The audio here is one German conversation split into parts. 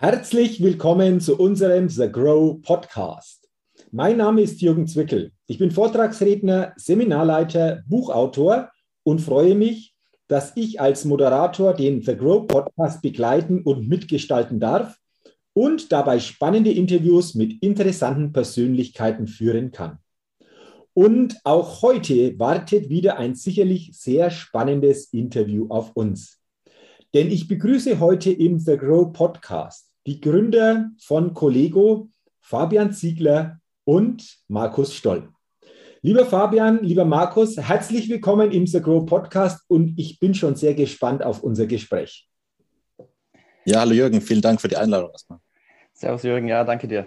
Herzlich willkommen zu unserem The Grow Podcast. Mein Name ist Jürgen Zwickel. Ich bin Vortragsredner, Seminarleiter, Buchautor und freue mich, dass ich als Moderator den The Grow Podcast begleiten und mitgestalten darf und dabei spannende Interviews mit interessanten Persönlichkeiten führen kann. Und auch heute wartet wieder ein sicherlich sehr spannendes Interview auf uns. Denn ich begrüße heute im The Grow Podcast die Gründer von Collego, Fabian Ziegler und Markus Stoll. Lieber Fabian, lieber Markus, herzlich willkommen im The Grow Podcast und ich bin schon sehr gespannt auf unser Gespräch. Ja, hallo Jürgen, vielen Dank für die Einladung erstmal. Servus Jürgen, ja, danke dir.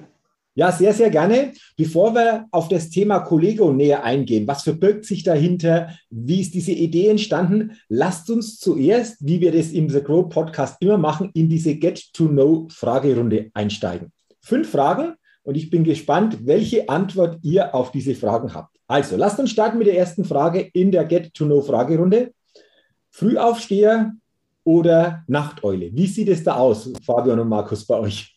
Ja, sehr, sehr gerne. Bevor wir auf das Thema Collego näher eingehen, was verbirgt sich dahinter? Wie ist diese Idee entstanden? Lasst uns zuerst, wie wir das im The Grow Podcast immer machen, in diese Get-to-Know-Fragerunde einsteigen. Fünf Fragen und ich bin gespannt, welche Antwort ihr auf diese Fragen habt. Also, lasst uns starten mit der ersten Frage in der Get-to-Know-Fragerunde. Frühaufsteher oder Nachteule? Wie sieht es da aus, Fabian und Markus, bei euch?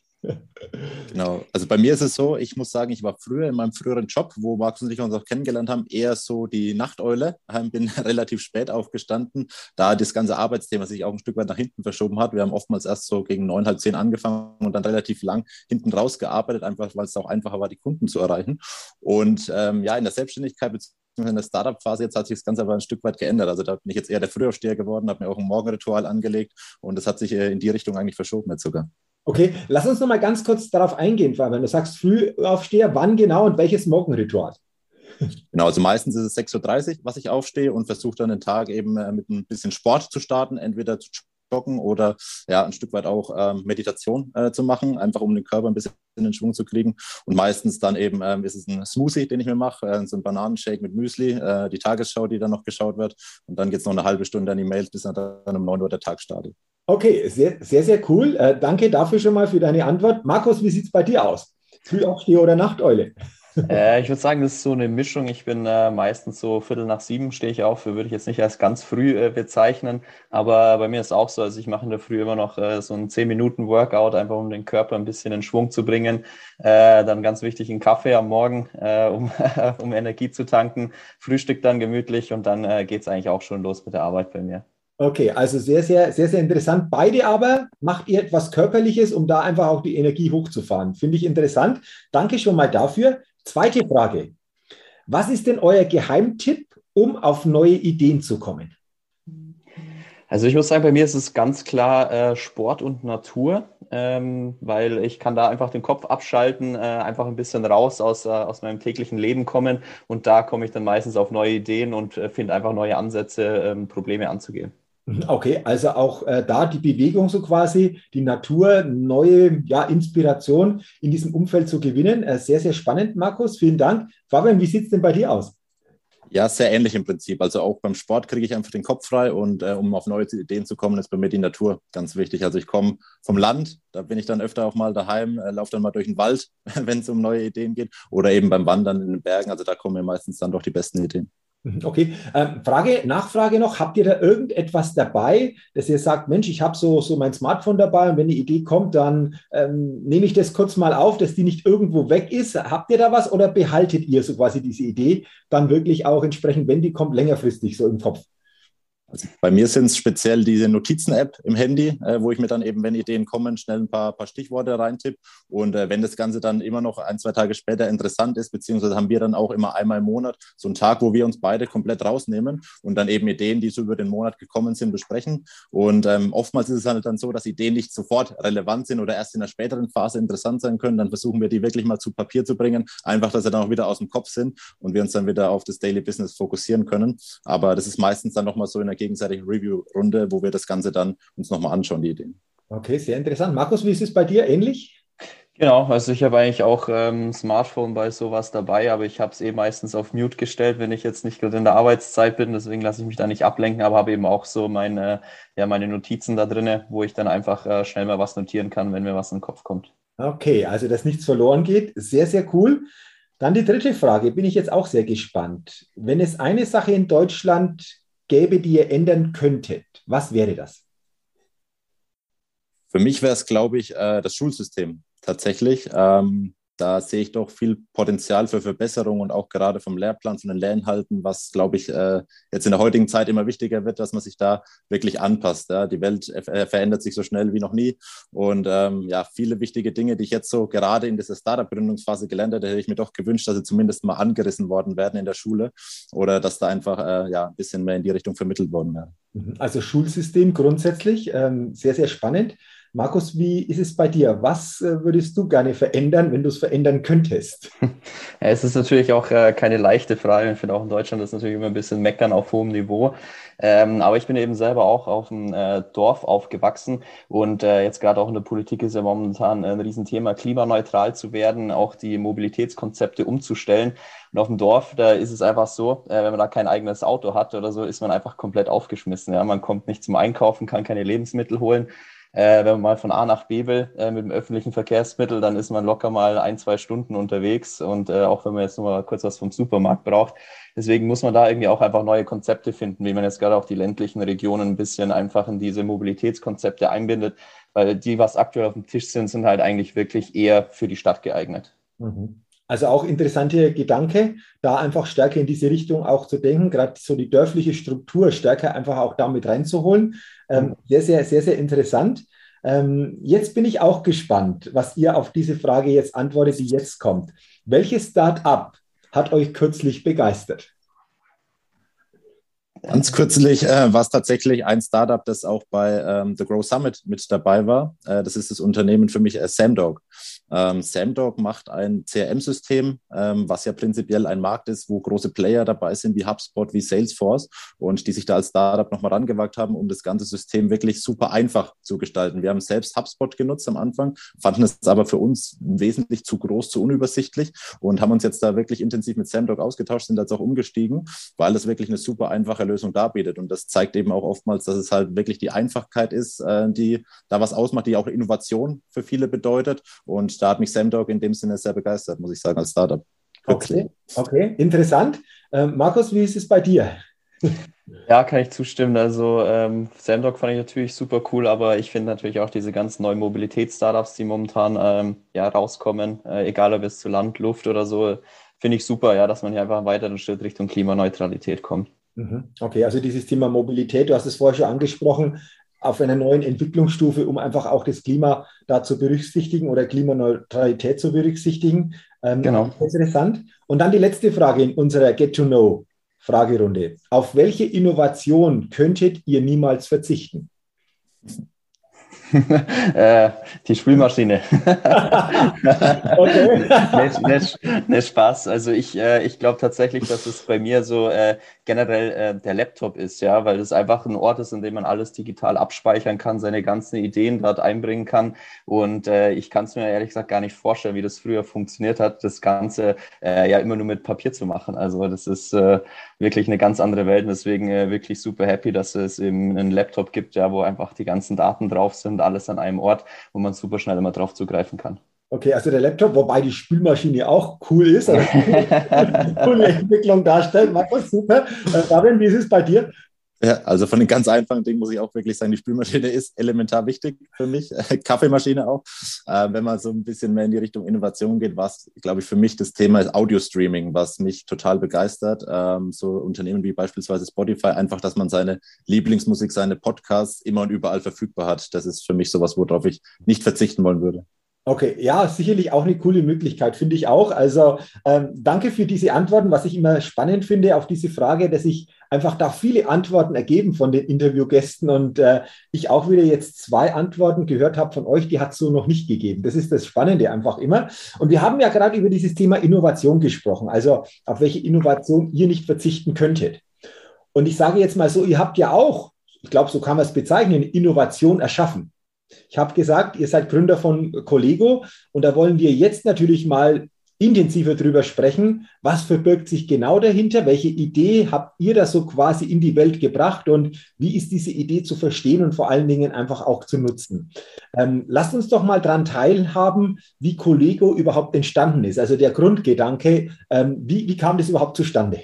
Genau, also bei mir ist es so, ich muss sagen, ich war früher in meinem früheren Job, wo Markus und ich uns auch kennengelernt haben, eher so die Nachteule. Bin relativ spät aufgestanden, da das ganze Arbeitsthema sich auch ein Stück weit nach hinten verschoben hat. Wir haben oftmals erst so gegen neun, halb zehn angefangen und dann relativ lang hinten rausgearbeitet, einfach weil es auch einfacher war, die Kunden zu erreichen. Und ähm, ja, in der Selbstständigkeit in der Startup-Phase jetzt hat sich das Ganze aber ein Stück weit geändert. Also da bin ich jetzt eher der Frühaufsteher geworden, habe mir auch ein Morgenritual angelegt und das hat sich äh, in die Richtung eigentlich verschoben jetzt sogar. Okay, lass uns noch mal ganz kurz darauf eingehen, Fabian. Du sagst Frühaufsteher, wann genau und welches Morgenritual? Genau, also meistens ist es 6.30 Uhr, was ich aufstehe und versuche dann den Tag eben äh, mit ein bisschen Sport zu starten, entweder zu joggen oder ja, ein Stück weit auch ähm, Meditation äh, zu machen, einfach um den Körper ein bisschen in den Schwung zu kriegen. Und meistens dann eben ähm, ist es ein Smoothie, den ich mir mache, äh, so ein Bananenshake mit Müsli, äh, die Tagesschau, die dann noch geschaut wird. Und dann geht es noch eine halbe Stunde an die Mails, bis dann um 9 Uhr der Tag startet. Okay, sehr, sehr, sehr cool. Äh, danke dafür schon mal für deine Antwort. Markus, wie sieht es bei dir aus? Frühaufsteher oder Nachteule? Äh, ich würde sagen, das ist so eine Mischung. Ich bin äh, meistens so Viertel nach sieben stehe ich auf. Würde ich jetzt nicht als ganz früh äh, bezeichnen. Aber bei mir ist auch so. Also ich mache in der Früh immer noch äh, so ein 10 Minuten Workout, einfach um den Körper ein bisschen in Schwung zu bringen. Äh, dann ganz wichtig einen Kaffee am Morgen, äh, um, um Energie zu tanken. Frühstück dann gemütlich und dann äh, geht es eigentlich auch schon los mit der Arbeit bei mir. Okay, also sehr, sehr, sehr, sehr interessant. Beide aber macht ihr etwas Körperliches, um da einfach auch die Energie hochzufahren. Finde ich interessant. Danke schon mal dafür. Zweite Frage. Was ist denn euer Geheimtipp, um auf neue Ideen zu kommen? Also ich muss sagen, bei mir ist es ganz klar äh, Sport und Natur, ähm, weil ich kann da einfach den Kopf abschalten, äh, einfach ein bisschen raus aus, äh, aus meinem täglichen Leben kommen und da komme ich dann meistens auf neue Ideen und äh, finde einfach neue Ansätze, ähm, Probleme anzugehen. Mhm, okay, also auch äh, da die Bewegung so quasi, die Natur, neue ja, Inspiration in diesem Umfeld zu gewinnen. Äh, sehr, sehr spannend, Markus. Vielen Dank. Fabian, wie sieht es denn bei dir aus? Ja, sehr ähnlich im Prinzip. Also auch beim Sport kriege ich einfach den Kopf frei und äh, um auf neue Ideen zu kommen, ist bei mir die Natur ganz wichtig. Also ich komme vom Land, da bin ich dann öfter auch mal daheim, äh, laufe dann mal durch den Wald, wenn es um neue Ideen geht oder eben beim Wandern in den Bergen. Also da kommen mir meistens dann doch die besten Ideen. Mhm, okay, ähm, Frage, Nachfrage noch, habt ihr da irgendetwas dabei, dass ihr sagt, Mensch, ich habe so, so mein Smartphone dabei und wenn eine Idee kommt, dann ähm, nehme ich das kurz mal auf, dass die nicht irgendwo weg ist. Habt ihr da was oder behaltet ihr so quasi diese Idee dann wirklich auch entsprechend, wenn die kommt, längerfristig so im Kopf? Also bei mir sind es speziell diese Notizen-App im Handy, äh, wo ich mir dann eben, wenn Ideen kommen, schnell ein paar, paar Stichworte reintippe. Und äh, wenn das Ganze dann immer noch ein, zwei Tage später interessant ist, beziehungsweise haben wir dann auch immer einmal im Monat so einen Tag, wo wir uns beide komplett rausnehmen und dann eben Ideen, die so über den Monat gekommen sind, besprechen. Und ähm, oftmals ist es halt dann so, dass Ideen nicht sofort relevant sind oder erst in einer späteren Phase interessant sein können. Dann versuchen wir die wirklich mal zu Papier zu bringen, einfach, dass sie dann auch wieder aus dem Kopf sind und wir uns dann wieder auf das Daily Business fokussieren können. Aber das ist meistens dann nochmal so in der gegenseitigen Review-Runde, wo wir das Ganze dann uns nochmal anschauen, die Ideen. Okay, sehr interessant. Markus, wie ist es bei dir ähnlich? Genau, also ich habe eigentlich auch ähm, Smartphone bei sowas dabei, aber ich habe es eh meistens auf Mute gestellt, wenn ich jetzt nicht gerade in der Arbeitszeit bin. Deswegen lasse ich mich da nicht ablenken, aber habe eben auch so meine, ja, meine Notizen da drin, wo ich dann einfach äh, schnell mal was notieren kann, wenn mir was in den Kopf kommt. Okay, also dass nichts verloren geht. Sehr, sehr cool. Dann die dritte Frage, bin ich jetzt auch sehr gespannt. Wenn es eine Sache in Deutschland gäbe, die ihr ändern könntet, was wäre das? Für mich wäre es, glaube ich, äh, das Schulsystem tatsächlich. Ähm, da sehe ich doch viel Potenzial für Verbesserung und auch gerade vom Lehrplan, von den Lehrinhalten, was, glaube ich, äh, jetzt in der heutigen Zeit immer wichtiger wird, dass man sich da wirklich anpasst. Die Welt äh, verändert sich so schnell wie noch nie. Und ähm, ja, viele wichtige Dinge, die ich jetzt so gerade in dieser Startup-Gründungsphase gelernt habe, hätte ich mir doch gewünscht, dass sie zumindest mal angerissen worden werden in der Schule oder dass da einfach äh, ja, ein bisschen mehr in die Richtung vermittelt worden wäre. Mhm. Also Schulsystem grundsätzlich, ähm, sehr, sehr spannend. Markus, wie ist es bei dir? Was äh, würdest du gerne verändern, wenn du es verändern könntest? Ja, es ist natürlich auch äh, keine leichte Frage. Ich finde auch in Deutschland ist natürlich immer ein bisschen meckern auf hohem Niveau. Ähm, aber ich bin eben selber auch auf dem äh, Dorf aufgewachsen und jetzt gerade auch in der Politik ist ja momentan ein Riesenthema, klimaneutral zu werden, auch die Mobilitätskonzepte umzustellen. Und auf dem Dorf, da ist es einfach so, wenn man da kein eigenes Auto hat oder so, ist man einfach komplett aufgeschmissen. Ja? Man kommt nicht zum Einkaufen, kann keine Lebensmittel holen. Äh, wenn man mal von A nach B will äh, mit dem öffentlichen Verkehrsmittel, dann ist man locker mal ein, zwei Stunden unterwegs und äh, auch wenn man jetzt nur mal kurz was vom Supermarkt braucht. Deswegen muss man da irgendwie auch einfach neue Konzepte finden, wie man jetzt gerade auch die ländlichen Regionen ein bisschen einfach in diese Mobilitätskonzepte einbindet, weil die, was aktuell auf dem Tisch sind, sind halt eigentlich wirklich eher für die Stadt geeignet. Mhm. Also auch interessanter Gedanke, da einfach stärker in diese Richtung auch zu denken, gerade so die dörfliche Struktur stärker einfach auch damit reinzuholen. Ähm, sehr, sehr, sehr, sehr interessant. Ähm, jetzt bin ich auch gespannt, was ihr auf diese Frage jetzt antwortet, die jetzt kommt. Welches Start-up hat euch kürzlich begeistert? Ganz kürzlich äh, war es tatsächlich ein Startup, das auch bei ähm, The Grow Summit mit dabei war. Äh, das ist das Unternehmen für mich äh, Samdog. Ähm, Samdog macht ein CRM-System, ähm, was ja prinzipiell ein Markt ist, wo große Player dabei sind, wie HubSpot, wie Salesforce und die sich da als Startup nochmal rangewagt haben, um das ganze System wirklich super einfach zu gestalten. Wir haben selbst HubSpot genutzt am Anfang, fanden es aber für uns wesentlich zu groß, zu unübersichtlich und haben uns jetzt da wirklich intensiv mit Samdog ausgetauscht, sind jetzt auch umgestiegen, weil es wirklich eine super einfache Lösung darbietet. Und das zeigt eben auch oftmals, dass es halt wirklich die Einfachkeit ist, äh, die da was ausmacht, die auch Innovation für viele bedeutet. Und da hat mich Samdog in dem Sinne sehr begeistert, muss ich sagen, als Startup. Okay, okay, interessant. Ähm, Markus, wie ist es bei dir? Ja, kann ich zustimmen. Also ähm, Samdog fand ich natürlich super cool, aber ich finde natürlich auch diese ganzen neuen Mobilitäts-Startups, die momentan ähm, ja, rauskommen, äh, egal ob es zu Land, Luft oder so, finde ich super, ja, dass man hier einfach einen weiteren Schritt Richtung Klimaneutralität kommt. Mhm. Okay, also dieses Thema Mobilität, du hast es vorher schon angesprochen, auf einer neuen Entwicklungsstufe, um einfach auch das Klima da zu berücksichtigen oder Klimaneutralität zu berücksichtigen. Ähm, genau. Interessant. Und dann die letzte Frage in unserer Get-to-Know-Fragerunde. Auf welche Innovation könntet ihr niemals verzichten? äh, die Spülmaschine. okay. nicht, nicht, nicht, Spaß. Also ich, äh, ich glaube tatsächlich, dass es bei mir so äh, generell äh, der Laptop ist, ja, weil es einfach ein Ort ist, in dem man alles digital abspeichern kann, seine ganzen Ideen dort einbringen kann. Und ich kann es mir ehrlich gesagt gar nicht vorstellen, wie das früher funktioniert hat, das Ganze ja immer nur mit Papier zu machen. Also das ist wirklich eine ganz andere Welt. Und deswegen wirklich super happy, dass es eben einen Laptop gibt, ja, wo einfach die ganzen Daten drauf sind, alles an einem Ort, wo man super schnell immer drauf zugreifen kann. Okay, also der Laptop, wobei die Spülmaschine auch cool ist, also coole Entwicklung darstellt. Markus, super. Äh, Fabian, wie ist es bei dir? Ja, also von den ganz einfachen Dingen muss ich auch wirklich sagen, die Spülmaschine ist elementar wichtig für mich, Kaffeemaschine auch. Äh, wenn man so ein bisschen mehr in die Richtung Innovation geht, was, glaube ich, für mich das Thema ist Audio-Streaming, was mich total begeistert. Ähm, so Unternehmen wie beispielsweise Spotify, einfach, dass man seine Lieblingsmusik, seine Podcasts immer und überall verfügbar hat. Das ist für mich sowas, worauf ich nicht verzichten wollen würde. Okay, ja, sicherlich auch eine coole Möglichkeit, finde ich auch. Also ähm, danke für diese Antworten. Was ich immer spannend finde auf diese Frage, dass sich einfach da viele Antworten ergeben von den Interviewgästen und äh, ich auch wieder jetzt zwei Antworten gehört habe von euch, die hat es so noch nicht gegeben. Das ist das Spannende einfach immer. Und wir haben ja gerade über dieses Thema Innovation gesprochen, also auf welche Innovation ihr nicht verzichten könntet. Und ich sage jetzt mal so, ihr habt ja auch, ich glaube, so kann man es bezeichnen, Innovation erschaffen. Ich habe gesagt, ihr seid Gründer von Collego und da wollen wir jetzt natürlich mal intensiver drüber sprechen. Was verbirgt sich genau dahinter? Welche Idee habt ihr da so quasi in die Welt gebracht und wie ist diese Idee zu verstehen und vor allen Dingen einfach auch zu nutzen? Ähm, lasst uns doch mal daran teilhaben, wie Collego überhaupt entstanden ist. Also der Grundgedanke, ähm, wie, wie kam das überhaupt zustande?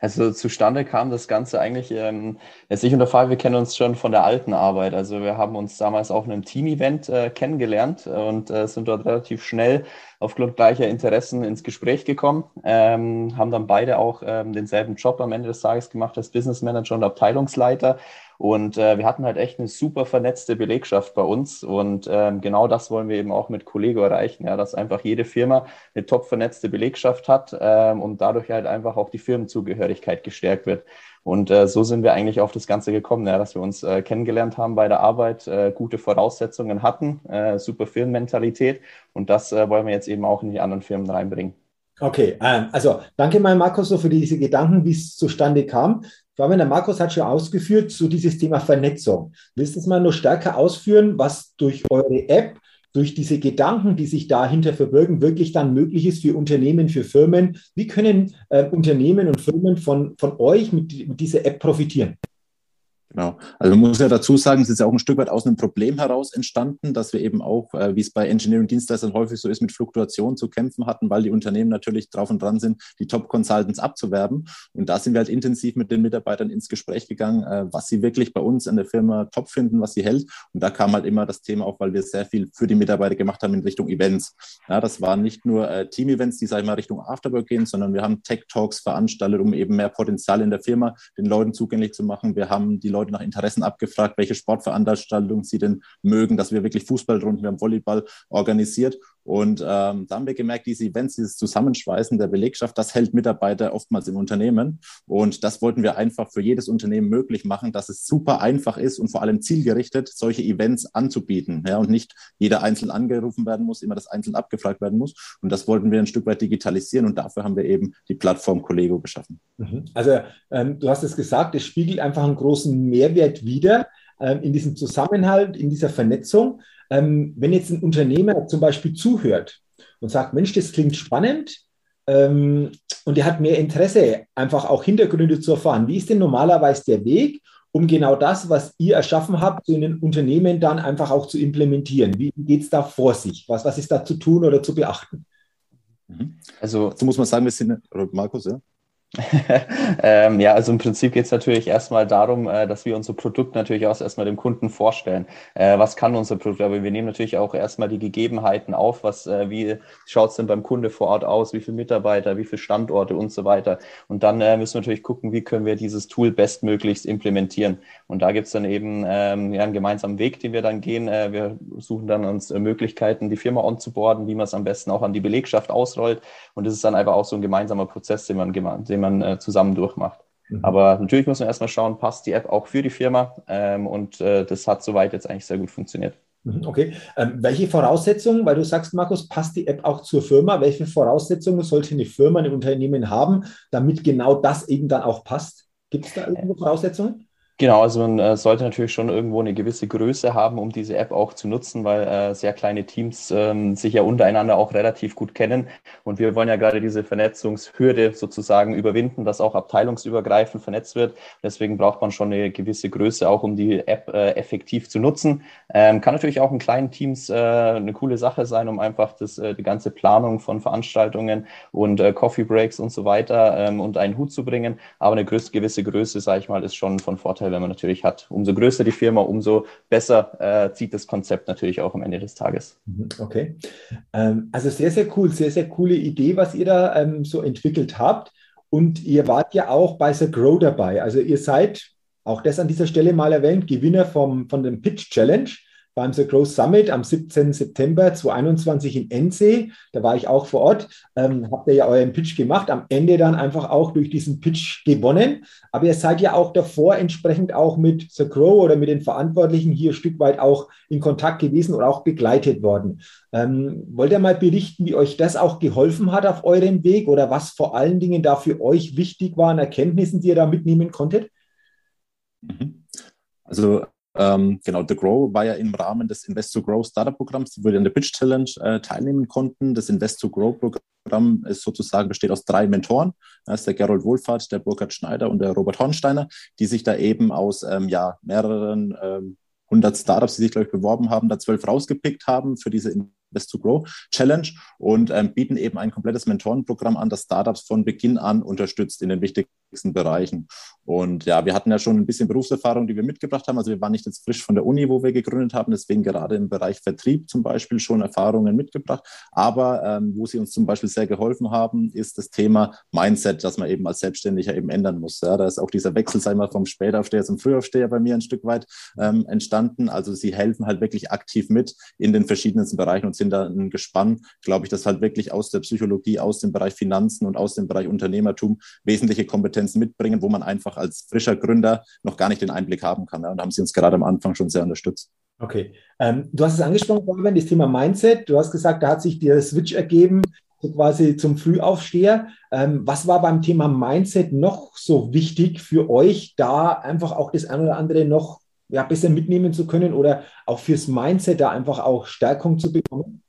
Also zustande kam das Ganze eigentlich, ähm, jetzt ich und der Fall, wir kennen uns schon von der alten Arbeit. Also wir haben uns damals auf einem Team-Event äh, kennengelernt und äh, sind dort relativ schnell aufgrund gleicher Interessen ins Gespräch gekommen, ähm, haben dann beide auch ähm, denselben Job am Ende des Tages gemacht als Business Manager und Abteilungsleiter und äh, wir hatten halt echt eine super vernetzte Belegschaft bei uns. Und ähm, genau das wollen wir eben auch mit Collego erreichen, ja, dass einfach jede Firma eine top vernetzte Belegschaft hat ähm, und dadurch halt einfach auch die Firmenzugehörigkeit gestärkt wird. Und äh, so sind wir eigentlich auf das Ganze gekommen, ja, dass wir uns äh, kennengelernt haben bei der Arbeit, äh, gute Voraussetzungen hatten, äh, super Firmenmentalität. Und das äh, wollen wir jetzt eben auch in die anderen Firmen reinbringen. Okay, ähm, also danke mal, Markus, so für diese Gedanken, wie es zustande kam. Fabian, der Markus hat schon ausgeführt zu so dieses Thema Vernetzung. Willst du es mal noch stärker ausführen, was durch eure App, durch diese Gedanken, die sich dahinter verbirgen, wirklich dann möglich ist für Unternehmen, für Firmen? Wie können äh, Unternehmen und Firmen von, von euch mit, mit dieser App profitieren? Genau. Also man muss ja dazu sagen, es ist ja auch ein Stück weit aus einem Problem heraus entstanden, dass wir eben auch, äh, wie es bei Engineering-Dienstleistern häufig so ist, mit Fluktuationen zu kämpfen hatten, weil die Unternehmen natürlich drauf und dran sind, die Top-Consultants abzuwerben. Und da sind wir halt intensiv mit den Mitarbeitern ins Gespräch gegangen, äh, was sie wirklich bei uns in der Firma top finden, was sie hält. Und da kam halt immer das Thema auf, weil wir sehr viel für die Mitarbeiter gemacht haben in Richtung Events. Ja, das waren nicht nur äh, Team-Events, die, sag ich mal, Richtung Afterwork gehen, sondern wir haben Tech-Talks veranstaltet, um eben mehr Potenzial in der Firma den Leuten zugänglich zu machen. Wir haben die Leute nach Interessen abgefragt, welche Sportveranstaltungen sie denn mögen, dass wir wirklich Fußballrunden, wir haben Volleyball organisiert. Und ähm, da haben wir gemerkt, diese Events, dieses Zusammenschweißen der Belegschaft, das hält Mitarbeiter oftmals im Unternehmen. Und das wollten wir einfach für jedes Unternehmen möglich machen, dass es super einfach ist und vor allem zielgerichtet, solche Events anzubieten. Ja, und nicht jeder einzeln angerufen werden muss, immer das einzeln abgefragt werden muss. Und das wollten wir ein Stück weit digitalisieren und dafür haben wir eben die Plattform Collego geschaffen. Mhm. Also ähm, du hast es gesagt, es spiegelt einfach einen großen Mehrwert wider ähm, in diesem Zusammenhalt, in dieser Vernetzung. Ähm, wenn jetzt ein Unternehmer zum Beispiel zuhört und sagt, Mensch, das klingt spannend ähm, und er hat mehr Interesse, einfach auch Hintergründe zu erfahren. Wie ist denn normalerweise der Weg, um genau das, was ihr erschaffen habt, in den Unternehmen dann einfach auch zu implementieren? Wie geht es da vor sich? Was, was ist da zu tun oder zu beachten? Mhm. Also, so muss man sagen, wir sind, Markus, ja? ähm, ja, also im Prinzip geht es natürlich erstmal darum, äh, dass wir unser Produkt natürlich auch erstmal dem Kunden vorstellen. Äh, was kann unser Produkt? Aber wir nehmen natürlich auch erstmal die Gegebenheiten auf, was, äh, wie schaut es denn beim Kunde vor Ort aus, wie viele Mitarbeiter, wie viele Standorte und so weiter. Und dann äh, müssen wir natürlich gucken, wie können wir dieses Tool bestmöglichst implementieren. Und da gibt es dann eben ähm, ja, einen gemeinsamen Weg, den wir dann gehen. Äh, wir suchen dann uns äh, Möglichkeiten, die Firma onzuboarden, wie man es am besten auch an die Belegschaft ausrollt. Und das ist dann einfach auch so ein gemeinsamer Prozess, den man gemeinsam den man äh, zusammen durchmacht. Mhm. Aber natürlich muss man erstmal schauen, passt die App auch für die Firma? Ähm, und äh, das hat soweit jetzt eigentlich sehr gut funktioniert. Mhm, okay. Ähm, welche Voraussetzungen, weil du sagst, Markus, passt die App auch zur Firma? Welche Voraussetzungen sollte eine Firma, ein Unternehmen haben, damit genau das eben dann auch passt? Gibt es da irgendwo Voraussetzungen? Genau, also man äh, sollte natürlich schon irgendwo eine gewisse Größe haben, um diese App auch zu nutzen, weil äh, sehr kleine Teams ähm, sich ja untereinander auch relativ gut kennen. Und wir wollen ja gerade diese Vernetzungshürde sozusagen überwinden, dass auch abteilungsübergreifend vernetzt wird. Deswegen braucht man schon eine gewisse Größe, auch um die App äh, effektiv zu nutzen. Ähm, kann natürlich auch in kleinen Teams äh, eine coole Sache sein, um einfach das, äh, die ganze Planung von Veranstaltungen und äh, Coffee Breaks und so weiter ähm, unter einen Hut zu bringen. Aber eine gewisse Größe, sage ich mal, ist schon von Vorteil Vorteil, wenn man natürlich hat. Umso größer die Firma, umso besser äh, zieht das Konzept natürlich auch am Ende des Tages. Mhm, okay. Ähm, also sehr, sehr cool, sehr, sehr coole Idee, was ihr da ähm, so entwickelt habt. Und ihr wart ja auch bei The Grow dabei. Also ihr seid, auch das an dieser Stelle mal erwähnt, Gewinner vom, von dem Pitch Challenge beim The Growth Summit am 17. September 2021 in Ennsee. Da war ich auch vor Ort. Ähm, habt ihr ja euren Pitch gemacht. Am Ende dann einfach auch durch diesen Pitch gewonnen. Aber ihr seid ja auch davor entsprechend auch mit The Grow oder mit den Verantwortlichen hier ein Stück weit auch in Kontakt gewesen oder auch begleitet worden. Ähm, wollt ihr mal berichten, wie euch das auch geholfen hat auf eurem Weg oder was vor allen Dingen da für euch wichtig waren, Erkenntnissen, die ihr da mitnehmen konntet? Mhm. Also ähm, genau, The Grow war ja im Rahmen des Invest to Grow Startup Programms, wo wir an der Pitch Challenge äh, teilnehmen konnten. Das Invest to Grow Programm ist sozusagen besteht aus drei Mentoren. Das ist der Gerold Wohlfahrt, der Burkhard Schneider und der Robert Hornsteiner, die sich da eben aus ähm, ja, mehreren ähm, 100 Startups, die sich, glaube ich, beworben haben, da zwölf rausgepickt haben für diese Invest to Grow Challenge und ähm, bieten eben ein komplettes Mentorenprogramm an, das Startups von Beginn an unterstützt in den unterschiedlichsten Bereichen. Und ja, wir hatten ja schon ein bisschen Berufserfahrung, die wir mitgebracht haben. Also wir waren nicht jetzt frisch von der Uni, wo wir gegründet haben, deswegen gerade im Bereich Vertrieb zum Beispiel schon Erfahrungen mitgebracht. Aber ähm, wo sie uns zum Beispiel sehr geholfen haben, ist das Thema Mindset, das man eben als Selbstständiger eben ändern muss. Ja, da ist auch dieser Wechsel, sei mal vom Spätaufsteher zum Frühaufsteher bei mir ein Stück weit ähm, entstanden. Also sie helfen halt wirklich aktiv mit in den verschiedensten Bereichen und sind da ein Gespann, glaube ich, das halt wirklich aus der Psychologie, aus dem Bereich Finanzen und aus dem Bereich Unternehmertum wesentliche Kompetenzen mitbringen, wo man einfach als frischer Gründer noch gar nicht den Einblick haben kann. Ja. Und haben sie uns gerade am Anfang schon sehr unterstützt. Okay. Ähm, du hast es angesprochen, Fabian, das Thema Mindset. Du hast gesagt, da hat sich der Switch ergeben, so quasi zum Frühaufsteher. Ähm, was war beim Thema Mindset noch so wichtig für euch, da einfach auch das eine oder andere noch ja, besser mitnehmen zu können oder auch fürs Mindset da einfach auch Stärkung zu bekommen?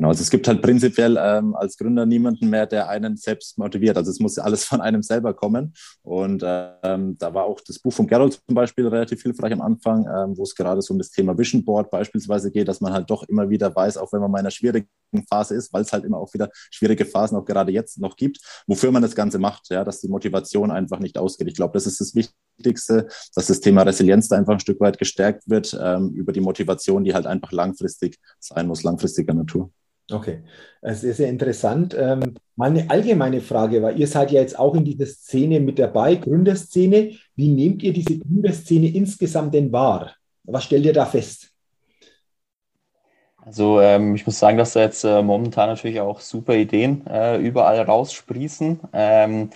Genau, also es gibt halt prinzipiell ähm, als Gründer niemanden mehr, der einen selbst motiviert. Also es muss alles von einem selber kommen. Und ähm, da war auch das Buch von Gerald zum Beispiel relativ hilfreich am Anfang, ähm, wo es gerade so um das Thema Vision Board beispielsweise geht, dass man halt doch immer wieder weiß, auch wenn man mal in einer schwierigen Phase ist, weil es halt immer auch wieder schwierige Phasen auch gerade jetzt noch gibt, wofür man das Ganze macht, ja, dass die Motivation einfach nicht ausgeht. Ich glaube, das ist das Wichtigste, dass das Thema Resilienz da einfach ein Stück weit gestärkt wird ähm, über die Motivation, die halt einfach langfristig sein muss, langfristiger Natur. Okay, sehr, sehr interessant. Ähm, mal eine allgemeine Frage, weil ihr seid ja jetzt auch in dieser Szene mit dabei, Gründerszene. Wie nehmt ihr diese Gründerszene insgesamt denn wahr? Was stellt ihr da fest? Also ähm, ich muss sagen, dass da jetzt äh, momentan natürlich auch super Ideen äh, überall raussprießen. Ähm,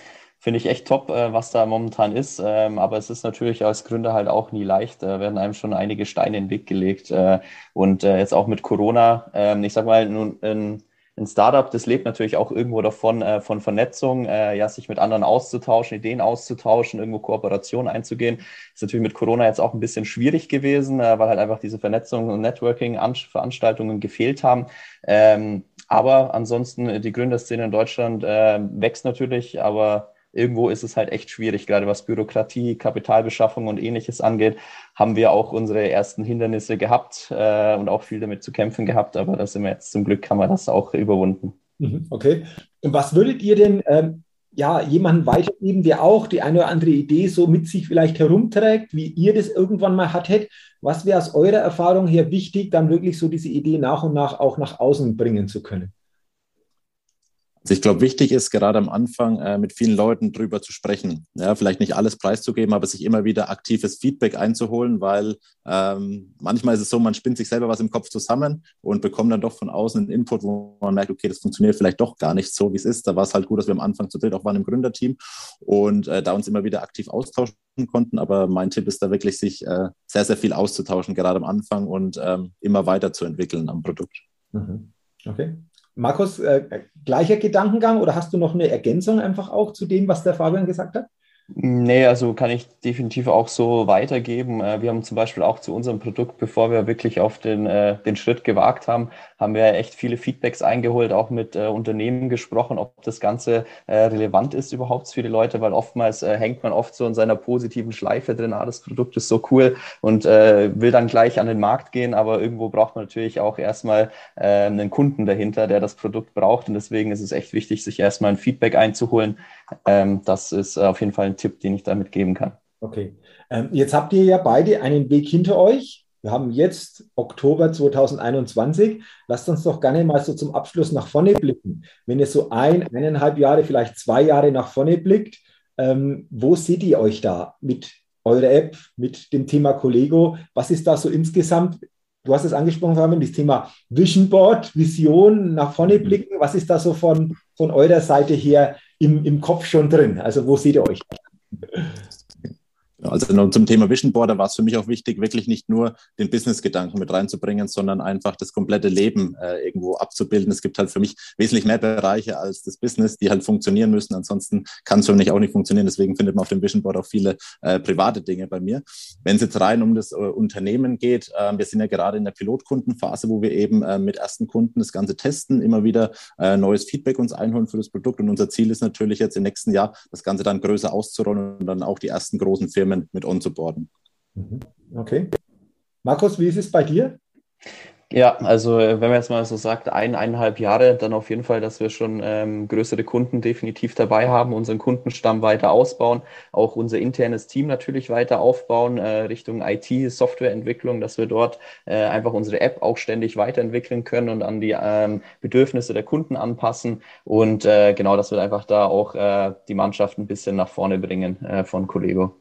Finde ich echt top, äh, was da momentan ist. Ähm, aber es ist natürlich als Gründer halt auch nie leicht. Da werden einem schon einige Steine in den Weg gelegt. Äh, und äh, jetzt auch mit Corona, ähm, ich sag mal, nun, ein, Startup, das lebt natürlich auch irgendwo davon, von Vernetzung, ja, sich mit anderen auszutauschen, Ideen auszutauschen, irgendwo Kooperationen einzugehen. Ist natürlich mit Corona jetzt auch ein bisschen schwierig gewesen, weil halt einfach diese Vernetzung und Networking-Veranstaltungen gefehlt haben. Ähm, aber ansonsten, die Gründerszene in Deutschland wächst natürlich, aber irgendwo ist es halt echt schwierig, gerade was Bürokratie, Kapitalbeschaffung und ähnliches angeht, haben wir auch unsere ersten Hindernisse gehabt äh, und auch viel damit zu kämpfen gehabt, aber da sind wir jetzt zum Glück, haben wir das auch überwunden. Mhm, okay. Und was würdet ihr denn ähm, ja, jemanden weitergeben, der auch die eine oder andere Idee so mit sich vielleicht herumträgt, wie ihr das irgendwann mal hattet? Was wäre aus eurer Erfahrung her wichtig, dann wirklich so diese Idee nach und nach auch nach außen bringen zu können? Also ich glaube, wichtig ist gerade am Anfang äh, mit vielen Leuten drüber zu sprechen. Ja, vielleicht nicht alles preiszugeben, aber sich immer wieder aktives Feedback einzuholen, weil ähm, manchmal ist es so, man spinnt sich selber was im Kopf zusammen und bekommt dann doch von außen einen Input, wo man merkt, okay, das funktioniert vielleicht doch gar nicht so, wie es ist. Da war es halt gut, dass wir am Anfang zu dritt auch waren im Gründerteam und äh, da uns immer wieder aktiv austauschen konnten. Aber mein Tipp ist da wirklich, sich äh, sehr, sehr viel auszutauschen, gerade am Anfang und ähm, immer weiterzuentwickeln am Produkt. Mhm. Okay. Markus, äh, gleicher Gedankengang oder hast du noch eine Ergänzung einfach auch zu dem, was der Fabian gesagt hat? Nee, also kann ich definitiv auch so weitergeben. Äh, wir haben zum Beispiel auch zu unserem Produkt, bevor wir wirklich auf den, äh, den Schritt gewagt haben, haben wir echt viele Feedbacks eingeholt, auch mit äh, Unternehmen gesprochen, ob das Ganze relevant ist überhaupt für die Leute, weil oftmals hängt man oft so in seiner positiven Schleife drin, ah, das Produkt ist so cool und will dann gleich an den Markt gehen, aber irgendwo braucht man natürlich auch erstmal einen Kunden dahinter, der das Produkt braucht und deswegen ist es echt wichtig, sich erstmal ein Feedback einzuholen. Ähm, das ist auf jeden Fall ein Tipp, den ich damit geben kann. Okay. Ähm, jetzt habt ihr ja beide einen Weg hinter euch. Wir haben jetzt Oktober 2021. Lasst uns doch gerne mal so zum Abschluss nach vorne blicken. Wenn ihr so ein, eineinhalb Jahre, vielleicht zwei Jahre nach vorne blickt, ähm, wo seht ihr euch da mit eurer App, mit dem Thema Collego? Was ist da so insgesamt? Du hast es angesprochen, Fabian, das Thema Vision Board, Vision, nach vorne blicken. Was ist da so von, von eurer Seite her im, im Kopf schon drin? Also wo seht ihr euch? Also zum Thema Vision Boarder war es für mich auch wichtig, wirklich nicht nur den Business-Gedanken mit reinzubringen, sondern einfach das komplette Leben äh, irgendwo abzubilden. Es gibt halt für mich wesentlich mehr Bereiche als das Business, die halt funktionieren müssen. Ansonsten kann es für mich auch nicht funktionieren. Deswegen findet man auf dem Vision Board auch viele äh, private Dinge bei mir. Wenn es jetzt rein um das äh, Unternehmen geht, äh, wir sind ja gerade in der Pilotkundenphase, wo wir eben äh, mit ersten Kunden das Ganze testen, immer wieder äh, neues Feedback uns einholen für das Produkt. Und unser Ziel ist natürlich jetzt im nächsten Jahr, das Ganze dann größer auszurollen und dann auch die ersten großen Firmen mit onzuboarden. Mhm. Okay. Markus, wie ist es bei dir? Ja, also äh, wenn man jetzt mal so sagt, ein, eineinhalb Jahre, dann auf jeden Fall, dass wir schon ähm, größere Kunden definitiv dabei haben, unseren Kundenstamm weiter ausbauen, auch unser internes Team natürlich weiter aufbauen, äh, Richtung IT, Softwareentwicklung, dass wir dort äh, einfach unsere App auch ständig weiterentwickeln können und an die ähm, Bedürfnisse der Kunden anpassen. Und äh, genau, dass wir einfach da auch äh, die Mannschaft ein bisschen nach vorne bringen äh, von Collego.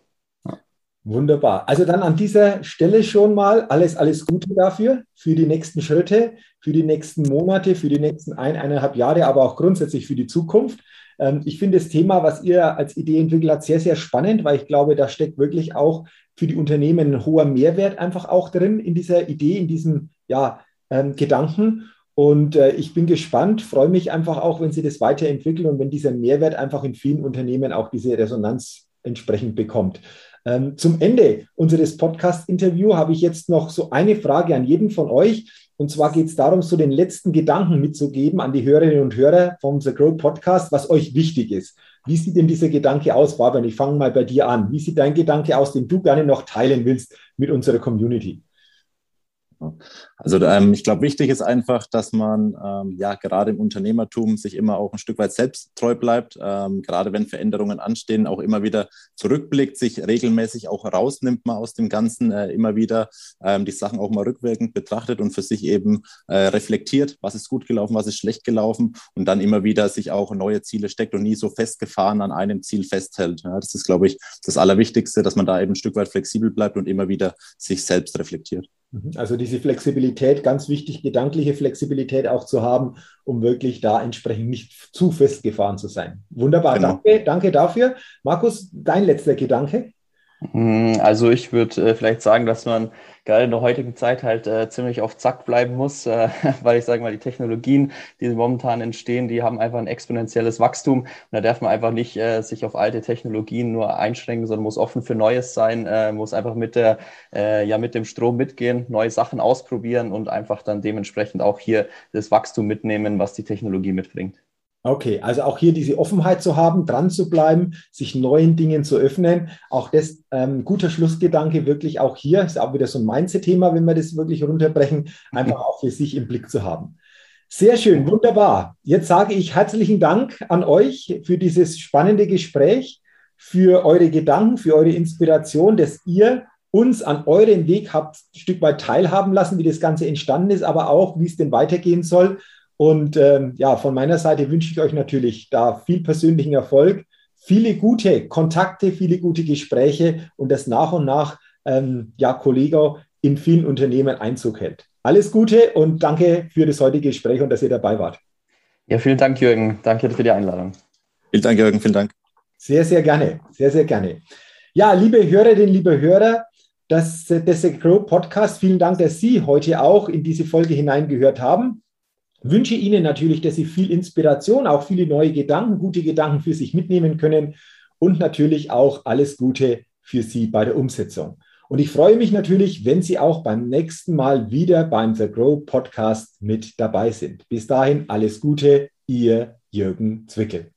Wunderbar. Also dann an dieser Stelle schon mal alles, alles Gute dafür, für die nächsten Schritte, für die nächsten Monate, für die nächsten ein, eineinhalb Jahre, aber auch grundsätzlich für die Zukunft. Ähm, ich finde das Thema, was ihr als Idee entwickelt habt, sehr, sehr spannend, weil ich glaube, da steckt wirklich auch für die Unternehmen ein hoher Mehrwert einfach auch drin in dieser Idee, in diesem ja, ähm, Gedanken. Und äh, ich bin gespannt, freue mich einfach auch, wenn Sie das weiterentwickeln und wenn dieser Mehrwert einfach in vielen Unternehmen auch diese Resonanz entsprechend bekommt. Ähm, zum Ende unseres Podcast-Interviews habe ich jetzt noch so eine Frage an jeden von euch. Und zwar geht es darum, so den letzten Gedanken mitzugeben an die Hörerinnen und Hörer vom The Grow Podcast, was euch wichtig ist. Wie sieht denn dieser Gedanke aus, Fabian? Ich fange mal bei dir an. Wie sieht dein Gedanke aus, den du gerne noch teilen willst mit unserer Community? Also ähm, ich glaube, wichtig ist einfach, dass man ähm, ja gerade im Unternehmertum sich immer auch ein Stück weit selbst treu bleibt, ähm, gerade wenn Veränderungen anstehen, auch immer wieder zurückblickt, sich regelmäßig auch rausnimmt mal aus dem Ganzen, äh, immer wieder ähm, die Sachen auch mal rückwirkend betrachtet und für sich eben äh, reflektiert, was ist gut gelaufen, was ist schlecht gelaufen und dann immer wieder sich auch neue Ziele steckt und nie so festgefahren an einem Ziel festhält. Ja, das ist, glaube ich, das Allerwichtigste, dass man da eben ein Stück weit flexibel bleibt und immer wieder sich selbst reflektiert. Mhm. Also diese Flexibilität, ganz wichtig, gedankliche Flexibilität auch zu haben, um wirklich da entsprechend nicht zu festgefahren zu sein. Wunderbar, genau. danke, danke dafür. Markus, dein letzter Gedanke? Hm, also ich würde äh, vielleicht sagen, dass man gerade in der heutigen Zeit halt äh, ziemlich auf Zack bleiben muss, äh, weil ich sage mal, die Technologien, die momentan entstehen, die haben einfach ein exponentielles Wachstum. Und da darf man einfach nicht äh, sich auf alte Technologien nur einschränken, sondern muss offen für Neues sein, äh, muss einfach mit der, äh, ja, mit dem Strom mitgehen, neue Sachen ausprobieren und einfach dann dementsprechend auch hier das Wachstum mitnehmen, was die Technologie mitbringt. Okay, also auch hier diese Offenheit zu haben, dran zu bleiben, sich neuen Dingen zu öffnen. Auch das ähm, guter Schlussgedanke, wirklich auch hier, ist auch wieder so ein Mindset-Thema, wenn wir das wirklich runterbrechen, einfach auch für sich im Blick zu haben. Sehr schön, wunderbar. Jetzt sage ich herzlichen Dank an euch für dieses spannende Gespräch, für eure Gedanken, für eure Inspiration, dass ihr uns an euren Weg habt ein Stück weit teilhaben lassen, wie das Ganze entstanden ist, aber auch, wie es denn weitergehen soll. Und ähm, ja, von meiner Seite wünsche ich euch natürlich da viel persönlichen Erfolg, viele gute Kontakte, viele gute Gespräche und dass nach und nach ähm, ja, Kollege in vielen Unternehmen Einzug hält. Alles Gute und danke für das heutige Gespräch und dass ihr dabei wart. Ja, vielen Dank, Jürgen. Danke für die Einladung. Vielen Dank, Jürgen. Vielen Dank. Sehr, sehr gerne. Sehr, sehr gerne. Ja, liebe Hörerinnen, liebe Hörer, das, das Grow Podcast, vielen Dank, dass Sie heute auch in diese Folge hineingehört haben wünsche Ihnen natürlich, dass Sie viel Inspiration, auch viele neue Gedanken, gute Gedanken für sich mitnehmen können und natürlich auch alles Gute für Sie bei der Umsetzung. Und ich freue mich natürlich, wenn Sie auch beim nächsten Mal wieder beim The Grow Podcast mit dabei sind. Bis dahin alles Gute, Ihr Jürgen Zwickel.